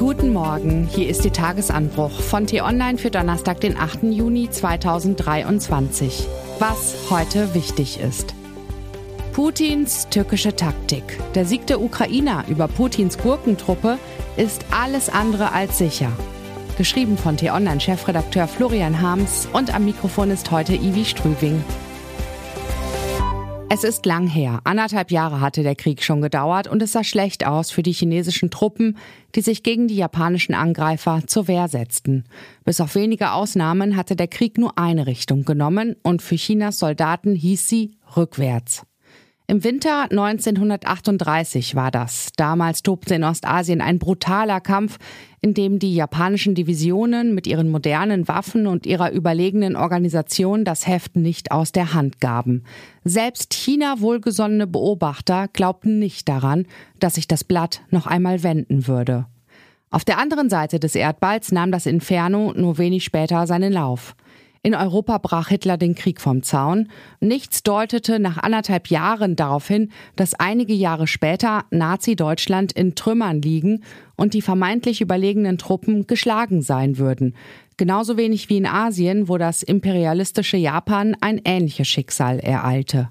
Guten Morgen, hier ist die Tagesanbruch von T-Online für Donnerstag, den 8. Juni 2023. Was heute wichtig ist. Putins türkische Taktik. Der Sieg der Ukrainer über Putins Gurkentruppe ist alles andere als sicher. Geschrieben von T-Online-Chefredakteur Florian Harms und am Mikrofon ist heute Ivi Strüving. Es ist lang her. Anderthalb Jahre hatte der Krieg schon gedauert und es sah schlecht aus für die chinesischen Truppen, die sich gegen die japanischen Angreifer zur Wehr setzten. Bis auf wenige Ausnahmen hatte der Krieg nur eine Richtung genommen und für Chinas Soldaten hieß sie rückwärts. Im Winter 1938 war das. Damals tobte in Ostasien ein brutaler Kampf, in dem die japanischen Divisionen mit ihren modernen Waffen und ihrer überlegenen Organisation das Heft nicht aus der Hand gaben. Selbst China wohlgesonnene Beobachter glaubten nicht daran, dass sich das Blatt noch einmal wenden würde. Auf der anderen Seite des Erdballs nahm das Inferno nur wenig später seinen Lauf. In Europa brach Hitler den Krieg vom Zaun. Nichts deutete nach anderthalb Jahren darauf hin, dass einige Jahre später Nazi-Deutschland in Trümmern liegen und die vermeintlich überlegenen Truppen geschlagen sein würden. Genauso wenig wie in Asien, wo das imperialistische Japan ein ähnliches Schicksal ereilte.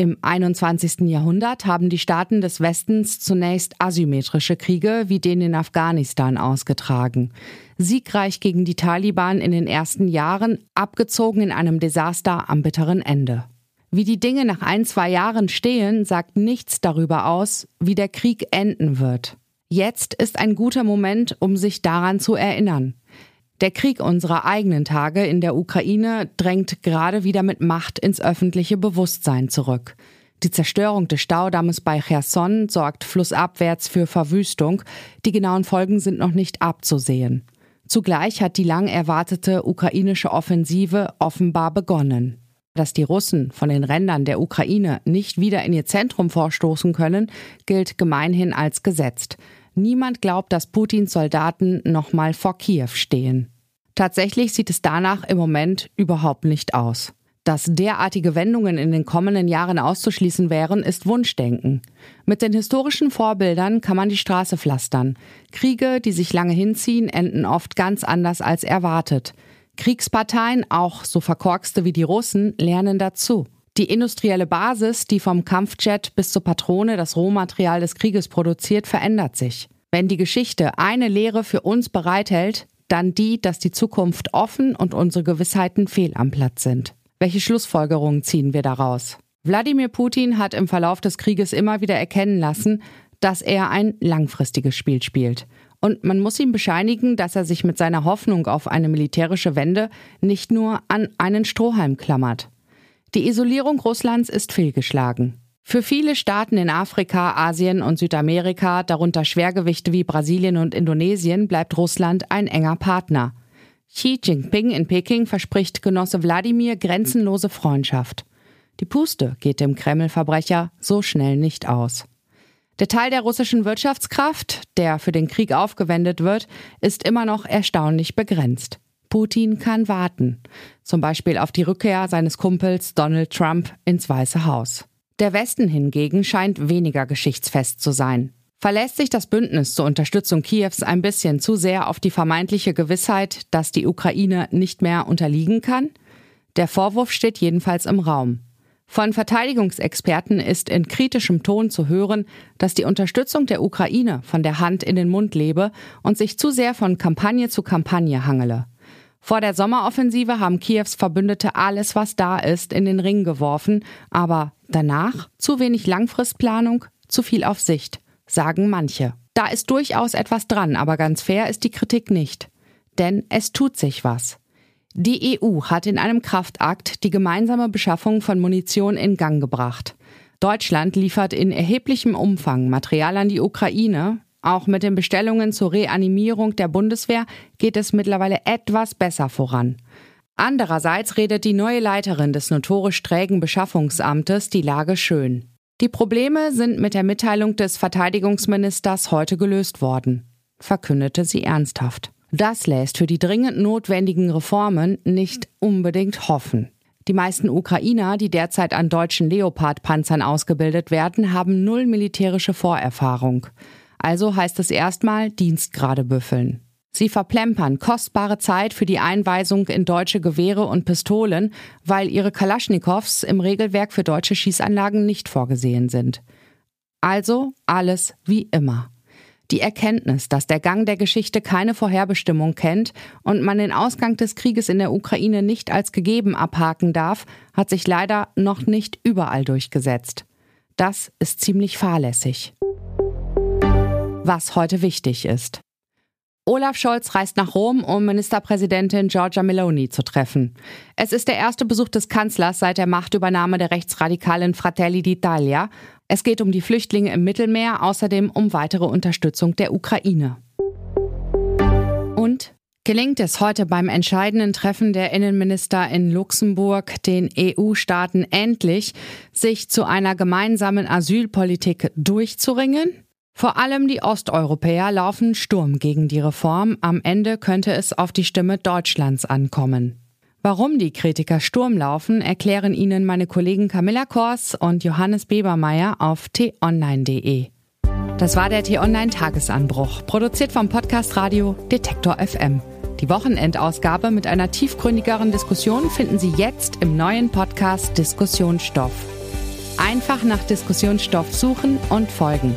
Im 21. Jahrhundert haben die Staaten des Westens zunächst asymmetrische Kriege wie den in Afghanistan ausgetragen. Siegreich gegen die Taliban in den ersten Jahren, abgezogen in einem Desaster am bitteren Ende. Wie die Dinge nach ein, zwei Jahren stehen, sagt nichts darüber aus, wie der Krieg enden wird. Jetzt ist ein guter Moment, um sich daran zu erinnern. Der Krieg unserer eigenen Tage in der Ukraine drängt gerade wieder mit Macht ins öffentliche Bewusstsein zurück. Die Zerstörung des Staudammes bei Cherson sorgt flussabwärts für Verwüstung. Die genauen Folgen sind noch nicht abzusehen. Zugleich hat die lang erwartete ukrainische Offensive offenbar begonnen. Dass die Russen von den Rändern der Ukraine nicht wieder in ihr Zentrum vorstoßen können, gilt gemeinhin als gesetzt. Niemand glaubt, dass Putins Soldaten nochmal vor Kiew stehen. Tatsächlich sieht es danach im Moment überhaupt nicht aus. Dass derartige Wendungen in den kommenden Jahren auszuschließen wären, ist Wunschdenken. Mit den historischen Vorbildern kann man die Straße pflastern. Kriege, die sich lange hinziehen, enden oft ganz anders als erwartet. Kriegsparteien, auch so verkorkste wie die Russen, lernen dazu. Die industrielle Basis, die vom Kampfjet bis zur Patrone das Rohmaterial des Krieges produziert, verändert sich. Wenn die Geschichte eine Lehre für uns bereithält, dann die, dass die Zukunft offen und unsere Gewissheiten fehl am Platz sind. Welche Schlussfolgerungen ziehen wir daraus? Wladimir Putin hat im Verlauf des Krieges immer wieder erkennen lassen, dass er ein langfristiges Spiel spielt. Und man muss ihm bescheinigen, dass er sich mit seiner Hoffnung auf eine militärische Wende nicht nur an einen Strohhalm klammert. Die Isolierung Russlands ist fehlgeschlagen. Für viele Staaten in Afrika, Asien und Südamerika, darunter Schwergewichte wie Brasilien und Indonesien, bleibt Russland ein enger Partner. Xi Jinping in Peking verspricht Genosse Wladimir grenzenlose Freundschaft. Die Puste geht dem Kreml-Verbrecher so schnell nicht aus. Der Teil der russischen Wirtschaftskraft, der für den Krieg aufgewendet wird, ist immer noch erstaunlich begrenzt. Putin kann warten, zum Beispiel auf die Rückkehr seines Kumpels Donald Trump ins Weiße Haus. Der Westen hingegen scheint weniger geschichtsfest zu sein. Verlässt sich das Bündnis zur Unterstützung Kiews ein bisschen zu sehr auf die vermeintliche Gewissheit, dass die Ukraine nicht mehr unterliegen kann? Der Vorwurf steht jedenfalls im Raum. Von Verteidigungsexperten ist in kritischem Ton zu hören, dass die Unterstützung der Ukraine von der Hand in den Mund lebe und sich zu sehr von Kampagne zu Kampagne hangele. Vor der Sommeroffensive haben Kiews Verbündete alles, was da ist, in den Ring geworfen, aber danach zu wenig Langfristplanung, zu viel auf Sicht, sagen manche. Da ist durchaus etwas dran, aber ganz fair ist die Kritik nicht. Denn es tut sich was. Die EU hat in einem Kraftakt die gemeinsame Beschaffung von Munition in Gang gebracht. Deutschland liefert in erheblichem Umfang Material an die Ukraine, auch mit den Bestellungen zur Reanimierung der Bundeswehr geht es mittlerweile etwas besser voran. Andererseits redet die neue Leiterin des notorisch trägen Beschaffungsamtes die Lage schön. Die Probleme sind mit der Mitteilung des Verteidigungsministers heute gelöst worden, verkündete sie ernsthaft. Das lässt für die dringend notwendigen Reformen nicht unbedingt hoffen. Die meisten Ukrainer, die derzeit an deutschen Leopard-Panzern ausgebildet werden, haben null militärische Vorerfahrung. Also heißt es erstmal Dienstgrade büffeln. Sie verplempern kostbare Zeit für die Einweisung in deutsche Gewehre und Pistolen, weil ihre Kalaschnikows im Regelwerk für deutsche Schießanlagen nicht vorgesehen sind. Also alles wie immer. Die Erkenntnis, dass der Gang der Geschichte keine Vorherbestimmung kennt und man den Ausgang des Krieges in der Ukraine nicht als gegeben abhaken darf, hat sich leider noch nicht überall durchgesetzt. Das ist ziemlich fahrlässig. Was heute wichtig ist. Olaf Scholz reist nach Rom, um Ministerpräsidentin Giorgia Meloni zu treffen. Es ist der erste Besuch des Kanzlers seit der Machtübernahme der rechtsradikalen Fratelli d'Italia. Es geht um die Flüchtlinge im Mittelmeer, außerdem um weitere Unterstützung der Ukraine. Und gelingt es heute beim entscheidenden Treffen der Innenminister in Luxemburg den EU-Staaten endlich, sich zu einer gemeinsamen Asylpolitik durchzuringen? Vor allem die Osteuropäer laufen Sturm gegen die Reform. Am Ende könnte es auf die Stimme Deutschlands ankommen. Warum die Kritiker Sturm laufen, erklären Ihnen meine Kollegen Camilla Kors und Johannes Bebermeier auf t-online.de. Das war der T-Online Tagesanbruch, produziert vom Podcast Radio Detektor FM. Die Wochenendausgabe mit einer tiefgründigeren Diskussion finden Sie jetzt im neuen Podcast Diskussionsstoff. Einfach nach Diskussionsstoff suchen und folgen.